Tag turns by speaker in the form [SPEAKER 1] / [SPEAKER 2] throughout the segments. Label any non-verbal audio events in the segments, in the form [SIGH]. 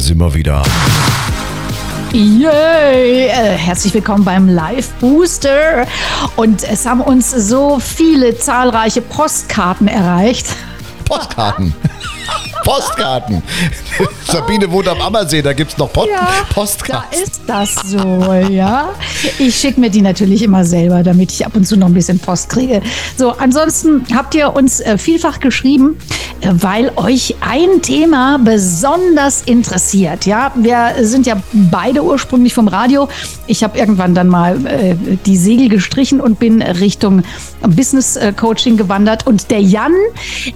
[SPEAKER 1] sind wir wieder.
[SPEAKER 2] Yay! Äh, herzlich willkommen beim Live Booster. Und es haben uns so viele zahlreiche Postkarten erreicht.
[SPEAKER 1] Postkarten. [LAUGHS] Postkarten. Sabine wohnt am Ammersee, da gibt es noch Post
[SPEAKER 2] Ja,
[SPEAKER 1] Postkarten.
[SPEAKER 2] Da ist das so, ja. Ich schicke mir die natürlich immer selber, damit ich ab und zu noch ein bisschen Post kriege. So, ansonsten habt ihr uns äh, vielfach geschrieben, äh, weil euch ein Thema besonders interessiert. Ja, wir sind ja beide ursprünglich vom Radio. Ich habe irgendwann dann mal äh, die Segel gestrichen und bin Richtung Business äh, Coaching gewandert. Und der Jan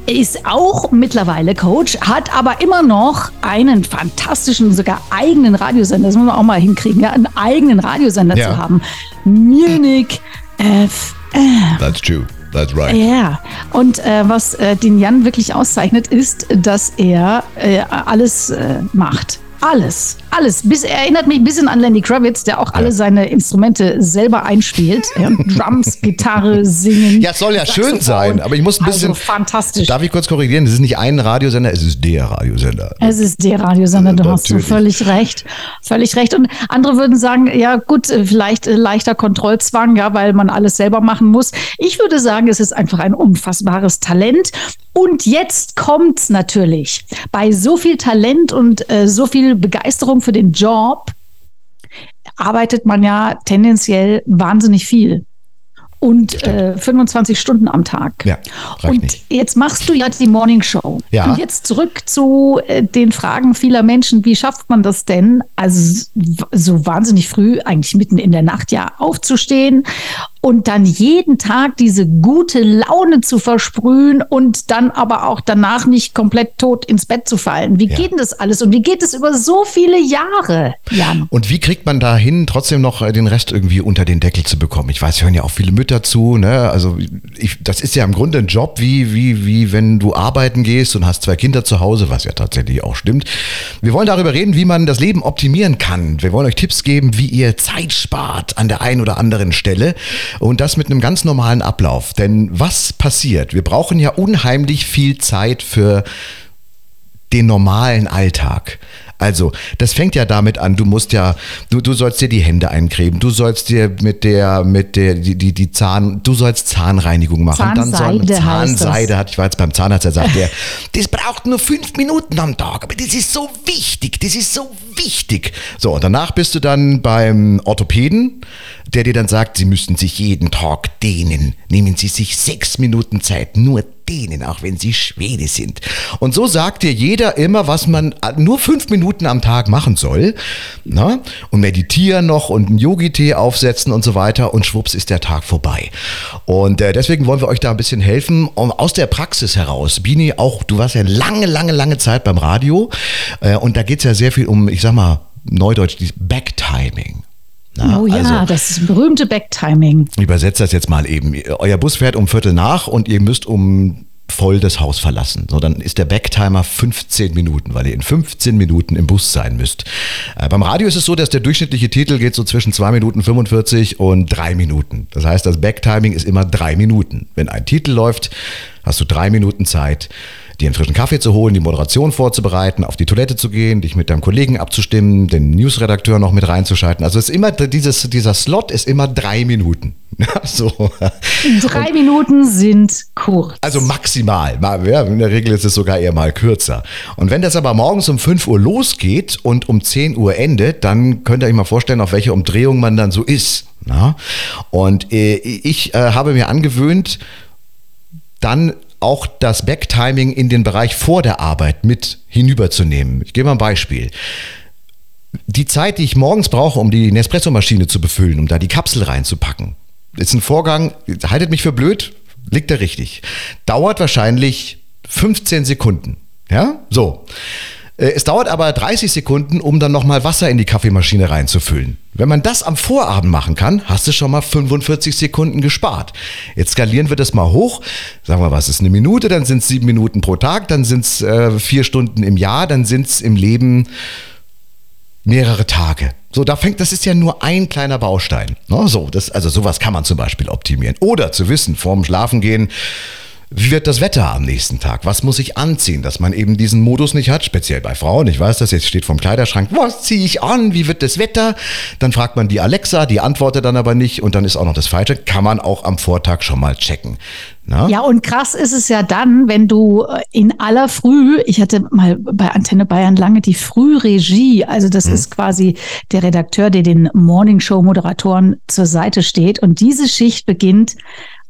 [SPEAKER 2] ist auch mittlerweile Coach, hat aber immer noch einen fantastischen, sogar eigenen Radiosender. Das muss man auch mal hinkriegen, ja, einen eigenen Radiosender
[SPEAKER 1] Ja.
[SPEAKER 2] zu haben. Munich FM.
[SPEAKER 1] That's true. That's right.
[SPEAKER 2] Ja, und äh, was äh, den Jan wirklich auszeichnet, ist, dass er äh, alles äh, macht. Alles, alles. Bis, er erinnert mich ein bisschen an Lenny Kravitz, der auch alle seine Instrumente selber einspielt. Ja, Drums, [LAUGHS] Gitarre, Singen.
[SPEAKER 1] Ja, es soll ja schön sein, aber ich muss ein bisschen.
[SPEAKER 2] Also fantastisch.
[SPEAKER 1] Darf ich kurz korrigieren? Es ist nicht ein Radiosender, es ist der Radiosender.
[SPEAKER 2] Es ist der Radiosender, du hast du
[SPEAKER 1] Natürlich.
[SPEAKER 2] völlig recht. Völlig recht. Und andere würden sagen, ja gut, äh, vielleicht äh, leichter Kontrollzwang, ja, weil man alles selber machen muss. Ich würde sagen, es ist einfach ein unfassbares Talent. Und jetzt kommt's natürlich. Bei so viel Talent und äh, so viel Begeisterung für den Job arbeitet man ja tendenziell wahnsinnig viel. Und äh, 25 Stunden am Tag.
[SPEAKER 1] Ja,
[SPEAKER 2] Und
[SPEAKER 1] nicht.
[SPEAKER 2] jetzt machst du ja die Morning Show.
[SPEAKER 1] Ja.
[SPEAKER 2] Und jetzt zurück zu äh, den Fragen vieler Menschen. Wie schafft man das denn? Also so wahnsinnig früh, eigentlich mitten in der Nacht ja aufzustehen und dann jeden Tag diese gute Laune zu versprühen und dann aber auch danach nicht komplett tot ins Bett zu fallen. Wie
[SPEAKER 1] Ja.
[SPEAKER 2] geht denn das alles? Und wie geht es über so viele Jahre, Jan?
[SPEAKER 1] Und wie kriegt man da hin, trotzdem noch äh, den Rest irgendwie unter den Deckel zu bekommen? Ich weiß, hören ja auch viele Mütter zu, ne? Also ich, das ist ja im Grunde ein Job, wie, wie, wie wenn du arbeiten gehst und hast zwei Kinder zu Hause, was ja tatsächlich auch stimmt. Wir wollen darüber reden, wie man das Leben optimieren kann. Wir wollen euch Tipps geben, wie ihr Zeit spart an der einen oder anderen Stelle. Und das mit einem ganz normalen Ablauf. Denn was passiert? Wir brauchen ja unheimlich viel Zeit für den normalen Alltag. Also, das fängt ja damit an, du musst ja, du, du sollst dir die Hände eincremen, du sollst dir mit der, mit der, die, die, die Zahn, du sollst Zahnreinigung machen. dann soll
[SPEAKER 2] Zahnseide
[SPEAKER 1] Zahnseide hat, ich war jetzt beim Zahnarzt, der sagt, der, das braucht nur fünf Minuten am Tag, aber das ist so wichtig, das ist so wichtig. So, und danach bist du dann beim Orthopäden, der dir dann sagt, sie müssen sich jeden Tag dehnen. Nehmen Sie sich sechs Minuten Zeit, nur dehnen, auch wenn Sie Schwede sind. Und so sagt dir jeder immer, was man nur fünf Minuten am Tag machen soll. Na? Und meditieren noch und einen Yogi-Tee aufsetzen und so weiter. Und schwupps ist der Tag vorbei. Und äh, deswegen wollen wir euch da ein bisschen helfen. Um, aus der Praxis heraus. Bini, auch du warst ja lange, lange, lange Zeit beim Radio. Äh, und da geht es ja sehr viel um, ich sag mal, Neudeutsch, dieses Backtiming. Na,
[SPEAKER 2] oh ja,
[SPEAKER 1] also-
[SPEAKER 2] das ist berühmte Backtiming.
[SPEAKER 1] ich übersetze das jetzt mal eben. Euer Bus fährt um Viertel nach und ihr müsst um voll das Haus verlassen. So, dann ist der Backtimer 15 Minuten, weil ihr in 15 Minuten im Bus sein müsst. Äh, beim Radio ist es so, dass der durchschnittliche Titel geht so zwischen 2 Minuten 45 und 3 Minuten. Das heißt, das Backtiming ist immer 3 Minuten. Wenn ein Titel läuft, hast du 3 Minuten Zeit, dir einen frischen Kaffee zu holen, die Moderation vorzubereiten, auf die Toilette zu gehen, dich mit deinem Kollegen abzustimmen, den Newsredakteur noch mit reinzuschalten. Also es ist immer dieses, dieser Slot ist immer drei Minuten. [LAUGHS] so.
[SPEAKER 2] Drei Minuten sind kurz.
[SPEAKER 1] Also maximal. Ja, in der Regel ist es sogar eher mal kürzer. Und wenn das aber morgens um 5 Uhr losgeht und um 10 Uhr endet, dann könnt ihr euch mal vorstellen, auf welche Umdrehung man dann so ist. Na? Und äh, ich äh, habe mir angewöhnt, dann auch das Backtiming in den Bereich vor der Arbeit mit hinüberzunehmen. Ich gebe mal ein Beispiel. Die Zeit, die ich morgens brauche, um die Nespresso-Maschine zu befüllen, um da die Kapsel reinzupacken, ist ein Vorgang, haltet mich für blöd, liegt da richtig. Dauert wahrscheinlich 15 Sekunden. Ja, so. Äh, Es dauert aber 30 Sekunden, um dann nochmal Wasser in die Kaffeemaschine reinzufüllen. Wenn man das am Vorabend machen kann, hast du schon mal 45 Sekunden gespart. Jetzt skalieren wir das mal hoch. Sagen wir, was ist eine Minute? Dann sind es sieben Minuten pro Tag, dann sind es äh, vier Stunden im Jahr, dann sind es im Leben mehrere Tage. So, da fängt, das ist ja nur ein kleiner Baustein. Ne, so, das, also sowas kann man zum Beispiel optimieren. Oder zu wissen, vorm Schlafengehen, wie wird das Wetter am nächsten Tag? Was muss ich anziehen, dass man eben diesen Modus nicht hat? Speziell bei Frauen. Ich weiß das, jetzt steht vom Kleiderschrank. Was ziehe ich an? Wie wird das Wetter? Dann fragt man die Alexa, die antwortet dann aber nicht und dann ist auch noch das Falsche. Kann man auch am Vortag schon mal checken.
[SPEAKER 2] Na? Ja, und krass ist es ja dann, wenn du äh, in aller Früh, ich hatte mal bei Antenne Bayern lange die Frühregie, also das hm. ist quasi der Redakteur, der den Morningshow-Moderatoren zur Seite steht und diese Schicht beginnt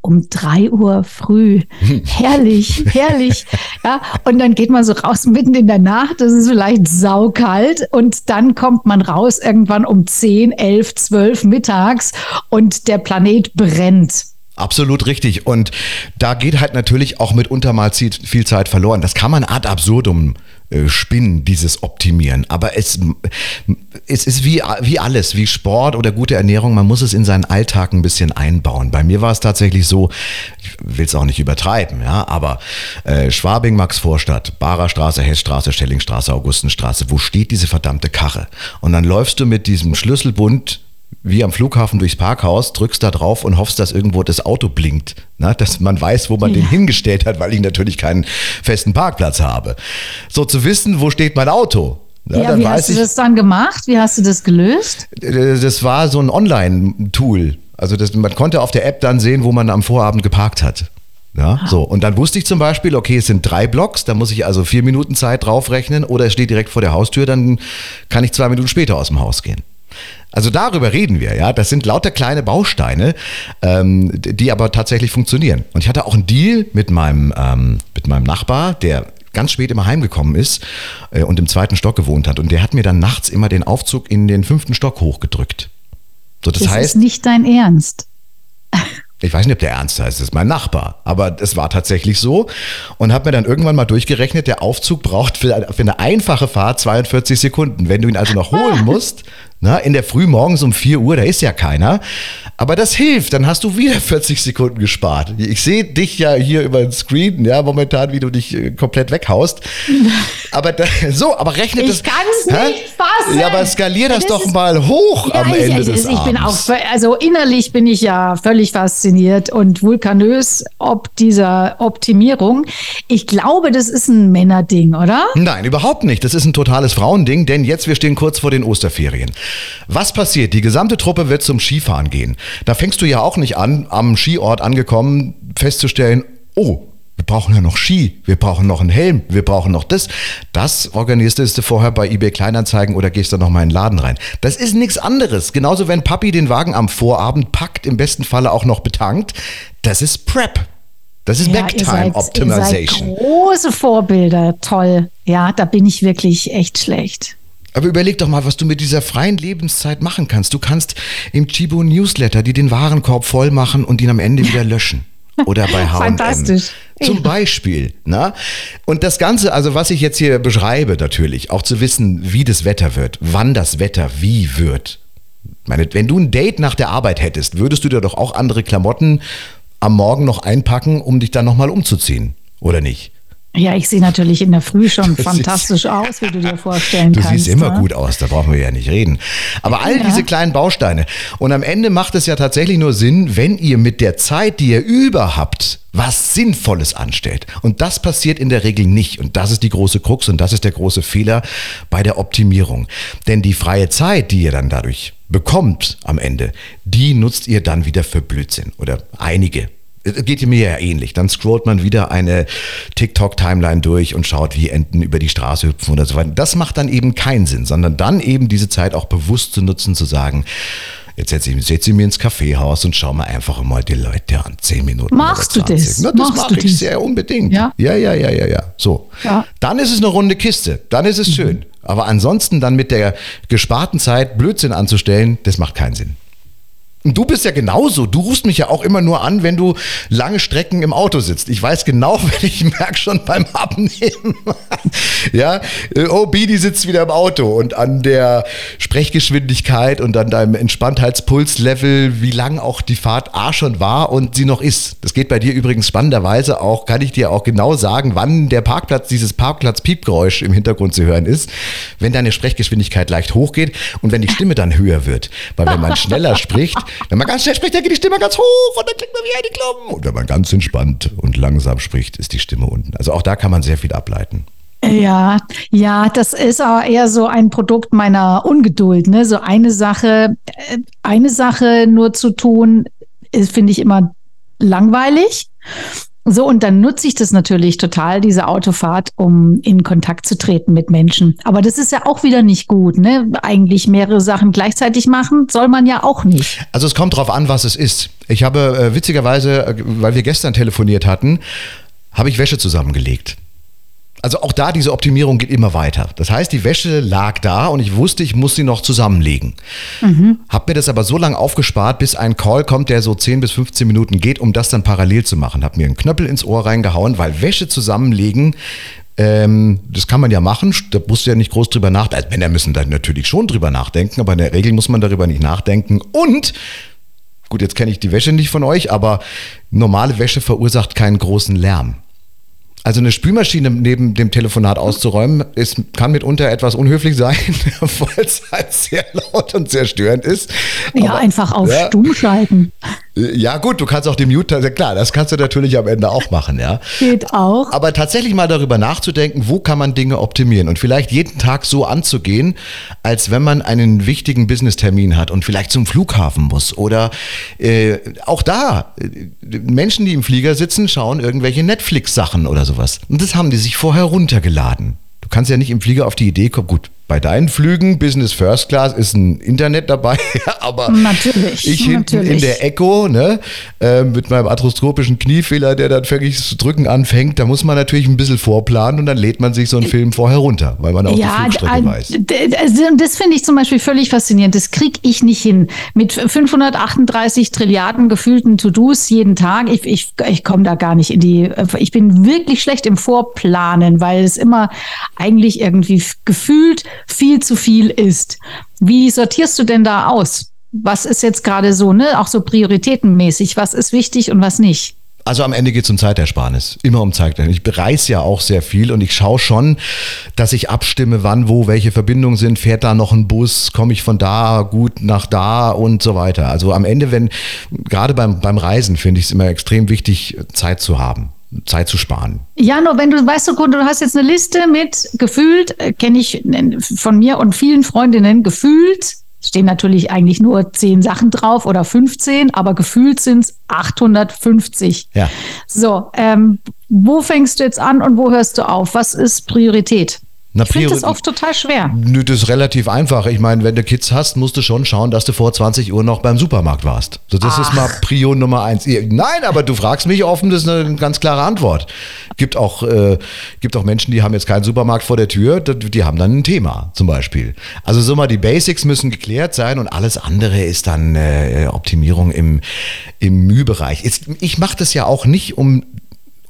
[SPEAKER 2] um drei Uhr früh. [LAUGHS] Herrlich, herrlich. Ja, und dann geht man so raus mitten in der Nacht, es ist vielleicht saukalt und dann kommt man raus irgendwann um zehn, elf, zwölf mittags und der Planet brennt.
[SPEAKER 1] Absolut richtig. Und da geht halt natürlich auch mitunter mal viel Zeit verloren. Das kann man ad absurdum äh, spinnen, dieses Optimieren. Aber es, es ist wie, wie alles, wie Sport oder gute Ernährung. Man muss es in seinen Alltag ein bisschen einbauen. Bei mir war es tatsächlich so, ich will es auch nicht übertreiben, ja, aber äh, Schwabing, Maxvorstadt, Barer Straße, Hessstraße, Schellingstraße, Augustenstraße, wo steht diese verdammte Karre? Und dann läufst du mit diesem Schlüsselbund wie am Flughafen durchs Parkhaus, drückst da drauf und hoffst, dass irgendwo das Auto blinkt. Na, dass man weiß, wo man ja. den hingestellt hat, weil ich natürlich keinen festen Parkplatz habe. So zu wissen, wo steht mein Auto.
[SPEAKER 2] Ja, ja wie hast du das dann gemacht? Wie hast du das gelöst?
[SPEAKER 1] Äh, das war so ein Online-Tool. Also das, man konnte auf der App dann sehen, wo man am Vorabend geparkt hat. Ja, so. Und dann wusste ich zum Beispiel, okay, es sind drei Blocks, da muss ich also vier Minuten Zeit draufrechnen oder es steht direkt vor der Haustür, dann kann ich zwei Minuten später aus dem Haus gehen. Also darüber reden wir, ja. Das sind lauter kleine Bausteine, ähm, die aber tatsächlich funktionieren. Und ich hatte auch einen Deal mit meinem, ähm, mit meinem Nachbar, der ganz spät immer heimgekommen ist äh, und im zweiten Stock gewohnt hat. Und der hat mir dann nachts immer den Aufzug in den fünften Stock hochgedrückt.
[SPEAKER 2] So, das, das heißt, ist nicht dein Ernst.
[SPEAKER 1] Ich weiß nicht, ob der ernst heißt, das ist mein Nachbar. Aber es war tatsächlich so. Und habe mir dann irgendwann mal durchgerechnet, der Aufzug braucht für, für eine einfache Fahrt 42 Sekunden. Wenn du ihn also noch holen [LAUGHS] musst, na, in der Früh morgens um 4 Uhr, da ist ja keiner. Aber das hilft, dann hast du wieder [LAUGHS] 40 Sekunden gespart. Ich sehe dich ja hier über den Screen, ja, momentan, wie du dich äh, komplett weghaust. [LAUGHS] Aber da, so, aber rechne das.
[SPEAKER 2] Ich kann es nicht fassen.
[SPEAKER 1] Ja, aber skalier das, das doch mal hoch ja, am ich, Ende ich, des
[SPEAKER 2] ich
[SPEAKER 1] Abends.
[SPEAKER 2] bin auch, also innerlich bin ich ja völlig fasziniert und vulkanös ob dieser Optimierung. Ich glaube, das ist ein Männerding, oder?
[SPEAKER 1] Nein, überhaupt nicht. Das ist ein totales Frauending, denn jetzt, wir stehen kurz vor den Osterferien. Was passiert? Die gesamte Truppe wird zum Skifahren gehen. Da fängst du ja auch nicht an, am Skiort angekommen, festzustellen, oh, wir brauchen ja noch Ski, wir brauchen noch einen Helm, wir brauchen noch das. Das organisierst du vorher bei eBay Kleinanzeigen oder gehst dann noch mal in den Laden rein. Das ist nichts anderes. Genauso wenn Papi den Wagen am Vorabend packt, im besten Falle auch noch betankt. Das ist Prep. Das ist ja, Backtime Optimization.
[SPEAKER 2] Ihr seid große Vorbilder, toll. Ja, da bin ich wirklich echt schlecht.
[SPEAKER 1] Aber überleg doch mal, was du mit dieser freien Lebenszeit machen kannst. Du kannst im Chibo Newsletter dir den Warenkorb voll machen und ihn am Ende wieder löschen. Oder bei [LAUGHS] H&M.
[SPEAKER 2] Fantastisch.
[SPEAKER 1] Zum Beispiel. Na? Und das Ganze, also was ich jetzt hier beschreibe natürlich, auch zu wissen, wie das Wetter wird, wann das Wetter wie wird. Meine, wenn du ein Date nach der Arbeit hättest, würdest du dir doch auch andere Klamotten am Morgen noch einpacken, um dich dann nochmal umzuziehen, oder nicht?
[SPEAKER 2] Ja, ich sehe natürlich in der Früh schon [LAUGHS] fantastisch aus, wie du dir vorstellen
[SPEAKER 1] du
[SPEAKER 2] kannst.
[SPEAKER 1] Du siehst immer ne? gut aus, da brauchen wir ja nicht reden. Aber all ja. diese kleinen Bausteine. Und am Ende macht es ja tatsächlich nur Sinn, wenn ihr mit der Zeit, die ihr über habt, was Sinnvolles anstellt. Und das passiert in der Regel nicht. Und das ist die große Krux und das ist der große Fehler bei der Optimierung. Denn die freie Zeit, die ihr dann dadurch bekommt am Ende, die nutzt ihr dann wieder für Blödsinn oder einige geht mir ja ähnlich. Dann scrollt man wieder eine TikTok-Timeline durch und schaut, wie Enten über die Straße hüpfen oder so weiter. Das macht dann eben keinen Sinn, sondern dann eben diese Zeit auch bewusst zu nutzen, zu sagen, Jetzt setze ich, setz ich mir ins Kaffeehaus und schau mal einfach mal die Leute an. Zehn Minuten.
[SPEAKER 2] Machst du das?
[SPEAKER 1] Na, das mache ich das? sehr unbedingt. Ja, ja, ja, ja, ja. ja. So. Ja. Dann ist es eine runde Kiste. Dann ist es mhm. schön. Aber ansonsten dann mit der gesparten Zeit Blödsinn anzustellen, das macht keinen Sinn. Und du bist ja genauso. Du rufst mich ja auch immer nur an, wenn du lange Strecken im Auto sitzt. Ich weiß genau, [LAUGHS] wenn ich merke schon beim Abnehmen. [LAUGHS] ja, äh, oh, Bidi sitzt wieder im Auto und an der Sprechgeschwindigkeit und an deinem Entspanntheitspulslevel, wie lang auch die Fahrt A schon war und sie noch ist. Das geht bei dir übrigens spannenderweise auch, kann ich dir auch genau sagen, wann der Parkplatz, dieses Parkplatz-Piepgeräusch im Hintergrund zu hören ist, wenn deine Sprechgeschwindigkeit leicht hochgeht und wenn die Stimme dann höher wird. Weil wenn man schneller spricht, [LAUGHS] Wenn man ganz schnell spricht, dann geht die Stimme ganz hoch und dann klickt man wie eine Klumpen. Und wenn man ganz entspannt und langsam spricht, ist die Stimme unten. Also auch da kann man sehr viel ableiten.
[SPEAKER 2] Ja, ja, das ist aber eher so ein Produkt meiner Ungeduld. Ne? So eine Sache, äh, eine Sache nur zu tun, finde ich immer langweilig. So, und dann nutze ich das natürlich total, diese Autofahrt, um in Kontakt zu treten mit Menschen. Aber das ist ja auch wieder nicht gut, ne? Eigentlich mehrere Sachen gleichzeitig machen, soll man ja auch nicht.
[SPEAKER 1] Also es kommt drauf an, was es ist. Ich habe äh, witzigerweise, äh, weil wir gestern telefoniert hatten, habe ich Wäsche zusammengelegt also auch da diese Optimierung geht immer weiter. Das heißt, die Wäsche lag da und ich wusste, ich muss sie noch zusammenlegen. Mhm. Hab mir das aber so lange aufgespart, bis ein Call kommt, der so 10 bis 15 Minuten geht, um das dann parallel zu machen. Hab mir einen Knöppel ins Ohr reingehauen, weil Wäsche zusammenlegen ähm, das kann man ja machen, da musst du ja nicht groß drüber nachdenken. Also Männer müssen da natürlich schon drüber nachdenken, aber in der Regel muss man darüber nicht nachdenken. Und, gut, jetzt kenne ich die Wäsche nicht von euch, aber normale Wäsche verursacht keinen großen Lärm. Also eine Spülmaschine neben dem Telefonat auszuräumen, ist, kann mitunter etwas unhöflich sein, [LAUGHS] weil es halt sehr laut und sehr störend ist.
[SPEAKER 2] Ja, Aber, einfach auf ja, Stumm schalten.
[SPEAKER 1] Ja, gut, du kannst auch den Mute, klar, das kannst du natürlich am Ende auch machen, ja.
[SPEAKER 2] Geht auch.
[SPEAKER 1] Aber tatsächlich mal darüber nachzudenken, wo kann man Dinge optimieren und vielleicht jeden Tag so anzugehen, als wenn man einen wichtigen Business-Termin hat und vielleicht zum Flughafen muss. Oder äh, auch da, äh, Menschen, die im Flieger sitzen, schauen irgendwelche Netflix-Sachen oder sowas. Und das haben die sich vorher runtergeladen. Du kannst ja nicht im Flieger auf die Idee kommen, gut, bei deinen Flügen, Business First Class, ist ein Internet dabei, [LAUGHS] aber
[SPEAKER 2] natürlich,
[SPEAKER 1] ich hinten
[SPEAKER 2] natürlich.
[SPEAKER 1] in der Echo, ne, äh, mit meinem arthroskopischen Kniefehler, der dann wirklich zu drücken anfängt, da muss man natürlich ein bisschen vorplanen und dann lädt man sich so einen Film vorher runter, weil man auch ja, die Flugstrecke weiß.
[SPEAKER 2] Also das finde ich zum Beispiel völlig faszinierend. Das kriege ich nicht hin. Mit 538 Trilliarden gefühlten To-Dos jeden Tag. Ich, ich, ich komme da gar nicht in die. Ich bin wirklich schlecht im Vorplanen, weil es immer eigentlich irgendwie gefühlt viel zu viel ist. Wie sortierst du denn da aus? Was ist jetzt gerade so, ne? Auch so prioritätenmäßig. Was ist wichtig und was nicht?
[SPEAKER 1] Also am Ende geht es um Zeitersparnis. Immer um Zeitersparnis. Ich bereise ja auch sehr viel und ich schaue schon, dass ich abstimme, wann, wo, welche Verbindungen sind. Fährt da noch ein Bus? Komme ich von da gut nach da und so weiter. Also am Ende, wenn, gerade beim, beim Reisen finde ich es immer extrem wichtig, Zeit zu haben. Zeit zu sparen.
[SPEAKER 2] Ja, nur wenn du weißt, du, du hast jetzt eine Liste mit gefühlt, äh, kenne ich von mir und vielen Freundinnen, gefühlt stehen natürlich eigentlich nur zehn Sachen drauf oder 15, aber gefühlt sind es 850.
[SPEAKER 1] Ja.
[SPEAKER 2] So, ähm, wo fängst du jetzt an und wo hörst du auf? Was ist Priorität?
[SPEAKER 1] Na,
[SPEAKER 2] ich finde das oft total schwer.
[SPEAKER 1] Nö, das ist relativ einfach. Ich meine, wenn du Kids hast, musst du schon schauen, dass du vor 20 Uhr noch beim Supermarkt warst. So, das Ach. ist mal Prio Nummer eins. Nein, aber du fragst mich offen, das ist eine ganz klare Antwort. Gibt auch, äh, gibt auch Menschen, die haben jetzt keinen Supermarkt vor der Tür, die haben dann ein Thema zum Beispiel. Also so mal die Basics müssen geklärt sein und alles andere ist dann äh, Optimierung im, im Mühbereich. Ich mache das ja auch nicht, um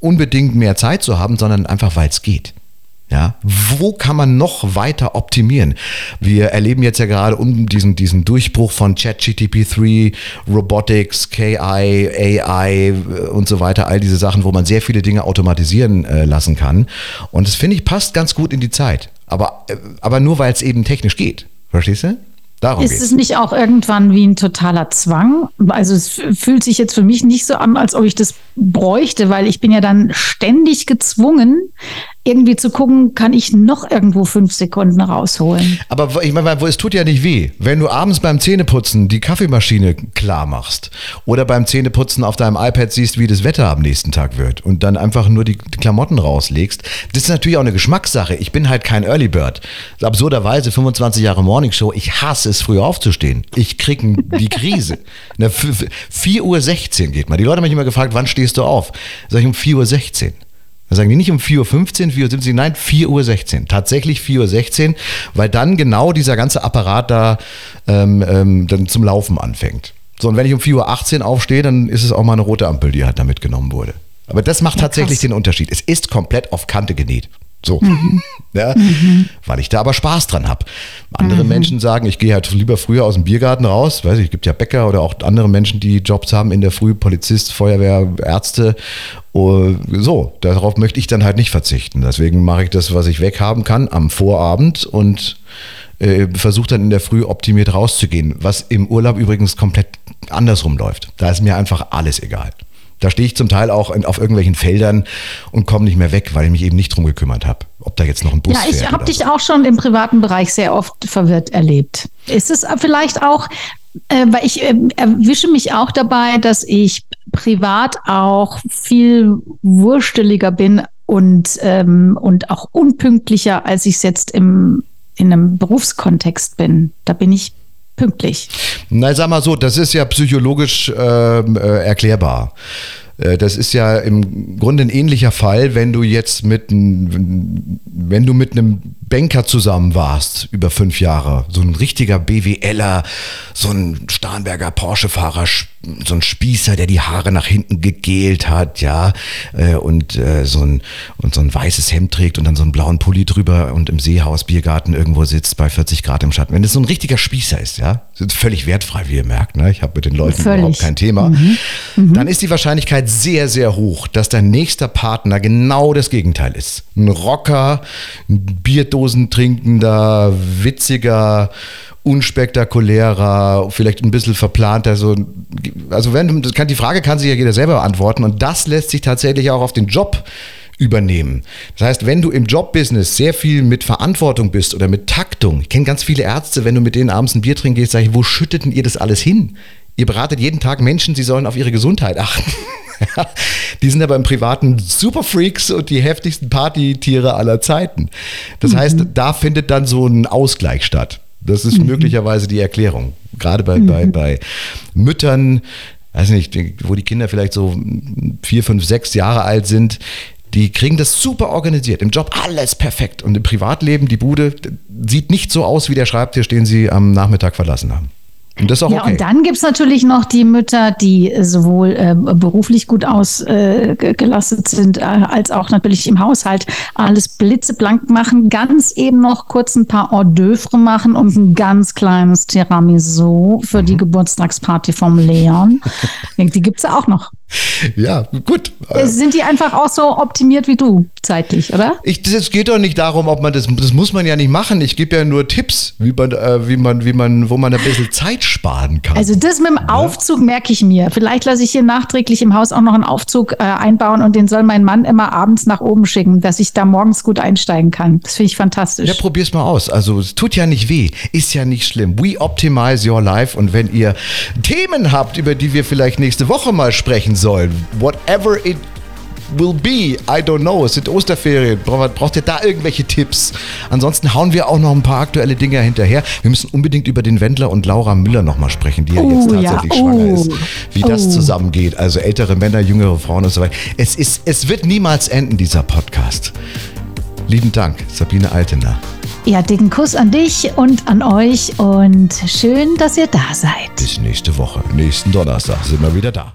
[SPEAKER 1] unbedingt mehr Zeit zu haben, sondern einfach, weil es geht. Ja, wo kann man noch weiter optimieren? Wir erleben jetzt ja gerade um diesen, diesen Durchbruch von ChatGTP3, Robotics, KI, AI und so weiter, all diese Sachen, wo man sehr viele Dinge automatisieren äh, lassen kann. Und das finde ich passt ganz gut in die Zeit. Aber, äh, aber nur weil es eben technisch geht. Verstehst du?
[SPEAKER 2] Darum ist geht's. es nicht auch irgendwann wie ein totaler Zwang? Also es fühlt sich jetzt für mich nicht so an, als ob ich das bräuchte, weil ich bin ja dann ständig gezwungen, irgendwie zu gucken, kann ich noch irgendwo fünf Sekunden rausholen.
[SPEAKER 1] Aber ich meine, es tut ja nicht weh. Wenn du abends beim Zähneputzen die Kaffeemaschine klar machst oder beim Zähneputzen auf deinem iPad siehst, wie das Wetter am nächsten Tag wird und dann einfach nur die Klamotten rauslegst, das ist natürlich auch eine Geschmackssache. Ich bin halt kein Early Bird. Absurderweise 25 Jahre Morning Show, ich hasse es, früh aufzustehen. Ich krieg die Krise. 4.16 Uhr geht mal. Die Leute haben mich immer gefragt, wann stehst du auf? Sag ich um 4.16 Uhr. Da sagen die nicht um 4.15 Uhr, 4.17 Uhr, nein, 4.16 Uhr. Tatsächlich 4.16 Uhr, weil dann genau dieser ganze Apparat da ähm, ähm, dann zum Laufen anfängt. So, und wenn ich um 4.18 Uhr aufstehe, dann ist es auch mal eine rote Ampel, die halt da mitgenommen wurde. Aber das macht ja, tatsächlich den Unterschied. Es ist komplett auf Kante genäht. So. Mhm. Ja, mhm. Weil ich da aber Spaß dran habe. Andere mhm. Menschen sagen, ich gehe halt lieber früher aus dem Biergarten raus. Weiß ich, es gibt ja Bäcker oder auch andere Menschen, die Jobs haben in der Früh, Polizist, Feuerwehr, Ärzte. Oh, so, darauf möchte ich dann halt nicht verzichten. Deswegen mache ich das, was ich weghaben kann, am Vorabend und äh, versuche dann in der Früh optimiert rauszugehen, was im Urlaub übrigens komplett andersrum läuft. Da ist mir einfach alles egal. Da stehe ich zum Teil auch in, auf irgendwelchen Feldern und komme nicht mehr weg, weil ich mich eben nicht drum gekümmert habe, ob da jetzt noch ein Bus
[SPEAKER 2] Ja, ich habe dich
[SPEAKER 1] so.
[SPEAKER 2] auch schon im privaten Bereich sehr oft verwirrt erlebt. Ist es vielleicht auch, äh, weil ich äh, erwische mich auch dabei, dass ich privat auch viel wursteliger bin und, ähm, und auch unpünktlicher, als ich es jetzt im, in einem Berufskontext bin. Da bin ich pünktlich.
[SPEAKER 1] Na, sag mal so, das ist ja psychologisch ähm, äh, erklärbar. Äh, Das ist ja im Grunde ein ähnlicher Fall, wenn du jetzt mit, n- wenn du mit einem Banker zusammen warst über fünf Jahre, so ein richtiger BWLer, so ein Starnberger Porsche-Fahrer, sch- so ein Spießer, der die Haare nach hinten gegelt hat, ja, äh, und äh, so ein und so ein weißes Hemd trägt und dann so einen blauen Pulli drüber und im Seehaus Biergarten irgendwo sitzt bei 40 Grad im Schatten. Wenn das so ein richtiger Spießer ist, ja, völlig wertfrei, wie ihr merkt, ne? Ich habe mit den Leuten
[SPEAKER 2] Völlig.
[SPEAKER 1] überhaupt kein Thema. Dann ist die Wahrscheinlichkeit sehr, sehr hoch, dass dein nächster Partner genau das Gegenteil ist. Ein Rocker, ein Bierdosen trinkender, witziger, unspektakulärer, vielleicht ein bisschen verplanter. So, also wenn kann, die Frage kann sich ja jeder selber beantworten und das lässt sich tatsächlich auch auf den Job übernehmen. Das heißt, wenn du im Jobbusiness sehr viel mit Verantwortung bist oder mit Taktung, ich kenne ganz viele Ärzte, wenn du mit denen abends ein Bier trinken gehst, sage ich, wo schüttet denn ihr das alles hin? Ihr beratet jeden Tag Menschen, sie sollen auf ihre Gesundheit achten. [LAUGHS] die sind aber im Privaten Superfreaks und die heftigsten Partytiere aller Zeiten. Das heißt, da findet dann so ein Ausgleich statt. Das ist möglicherweise die Erklärung. Gerade bei, bei, bei Müttern, weiß nicht, wo die Kinder vielleicht so vier, fünf, sechs Jahre alt sind, die kriegen das super organisiert. Im Job alles perfekt. Und im Privatleben, die Bude sieht nicht so aus wie der Schreibtisch, den sie am Nachmittag verlassen haben. Und das ist auch
[SPEAKER 2] Ja,
[SPEAKER 1] okay.
[SPEAKER 2] und dann gibt's natürlich noch die Mütter, die äh, sowohl äh, beruflich gut ausgelastet äh, sind, äh, als auch natürlich im Haushalt alles blitzeblank machen, ganz eben noch kurz ein paar Hors d'oeuvre machen und ein ganz kleines Tiramisu für
[SPEAKER 1] Mhm.
[SPEAKER 2] die Geburtstagsparty vom Leon. [LAUGHS] die gibt's ja auch noch.
[SPEAKER 1] ja, gut.
[SPEAKER 2] Äh, Sind die einfach auch so optimiert wie du zeitlich, oder?
[SPEAKER 1] Es geht doch nicht darum, ob man das, das muss man ja nicht machen. Ich gebe ja nur Tipps, wie man, äh, wie man, wie man, wo man ein bisschen Zeit sparen kann.
[SPEAKER 2] Also das mit dem Aufzug merke ich mir. Vielleicht lasse ich hier nachträglich im Haus auch noch einen Aufzug äh, einbauen und den soll mein Mann immer abends nach oben schicken, dass ich da morgens gut einsteigen kann. Das finde ich fantastisch.
[SPEAKER 1] Ja, probier's mal aus. Also es tut ja nicht weh, ist ja nicht schlimm. We optimize your life und wenn ihr Themen habt, über die wir vielleicht nächste Woche mal sprechen sollen, whatever it will be, I don't know, es sind Osterferien, braucht, ihr da irgendwelche Tipps? Ansonsten hauen wir auch noch ein paar aktuelle Dinge hinterher. Wir müssen unbedingt über den Wendler und Laura Müller nochmal sprechen, die ja jetzt
[SPEAKER 2] Oh, ja.
[SPEAKER 1] tatsächlich schwanger
[SPEAKER 2] Oh.
[SPEAKER 1] ist. Wie das
[SPEAKER 2] Oh.
[SPEAKER 1] zusammengeht, also ältere Männer, jüngere Frauen und so weiter. Es, ist, es wird niemals enden, dieser Podcast. Lieben Dank, Sabine Altener.
[SPEAKER 2] Ja, dicken Kuss an dich und an euch und schön, dass ihr da seid.
[SPEAKER 1] Bis nächste Woche. Nächsten Donnerstag sind wir wieder da.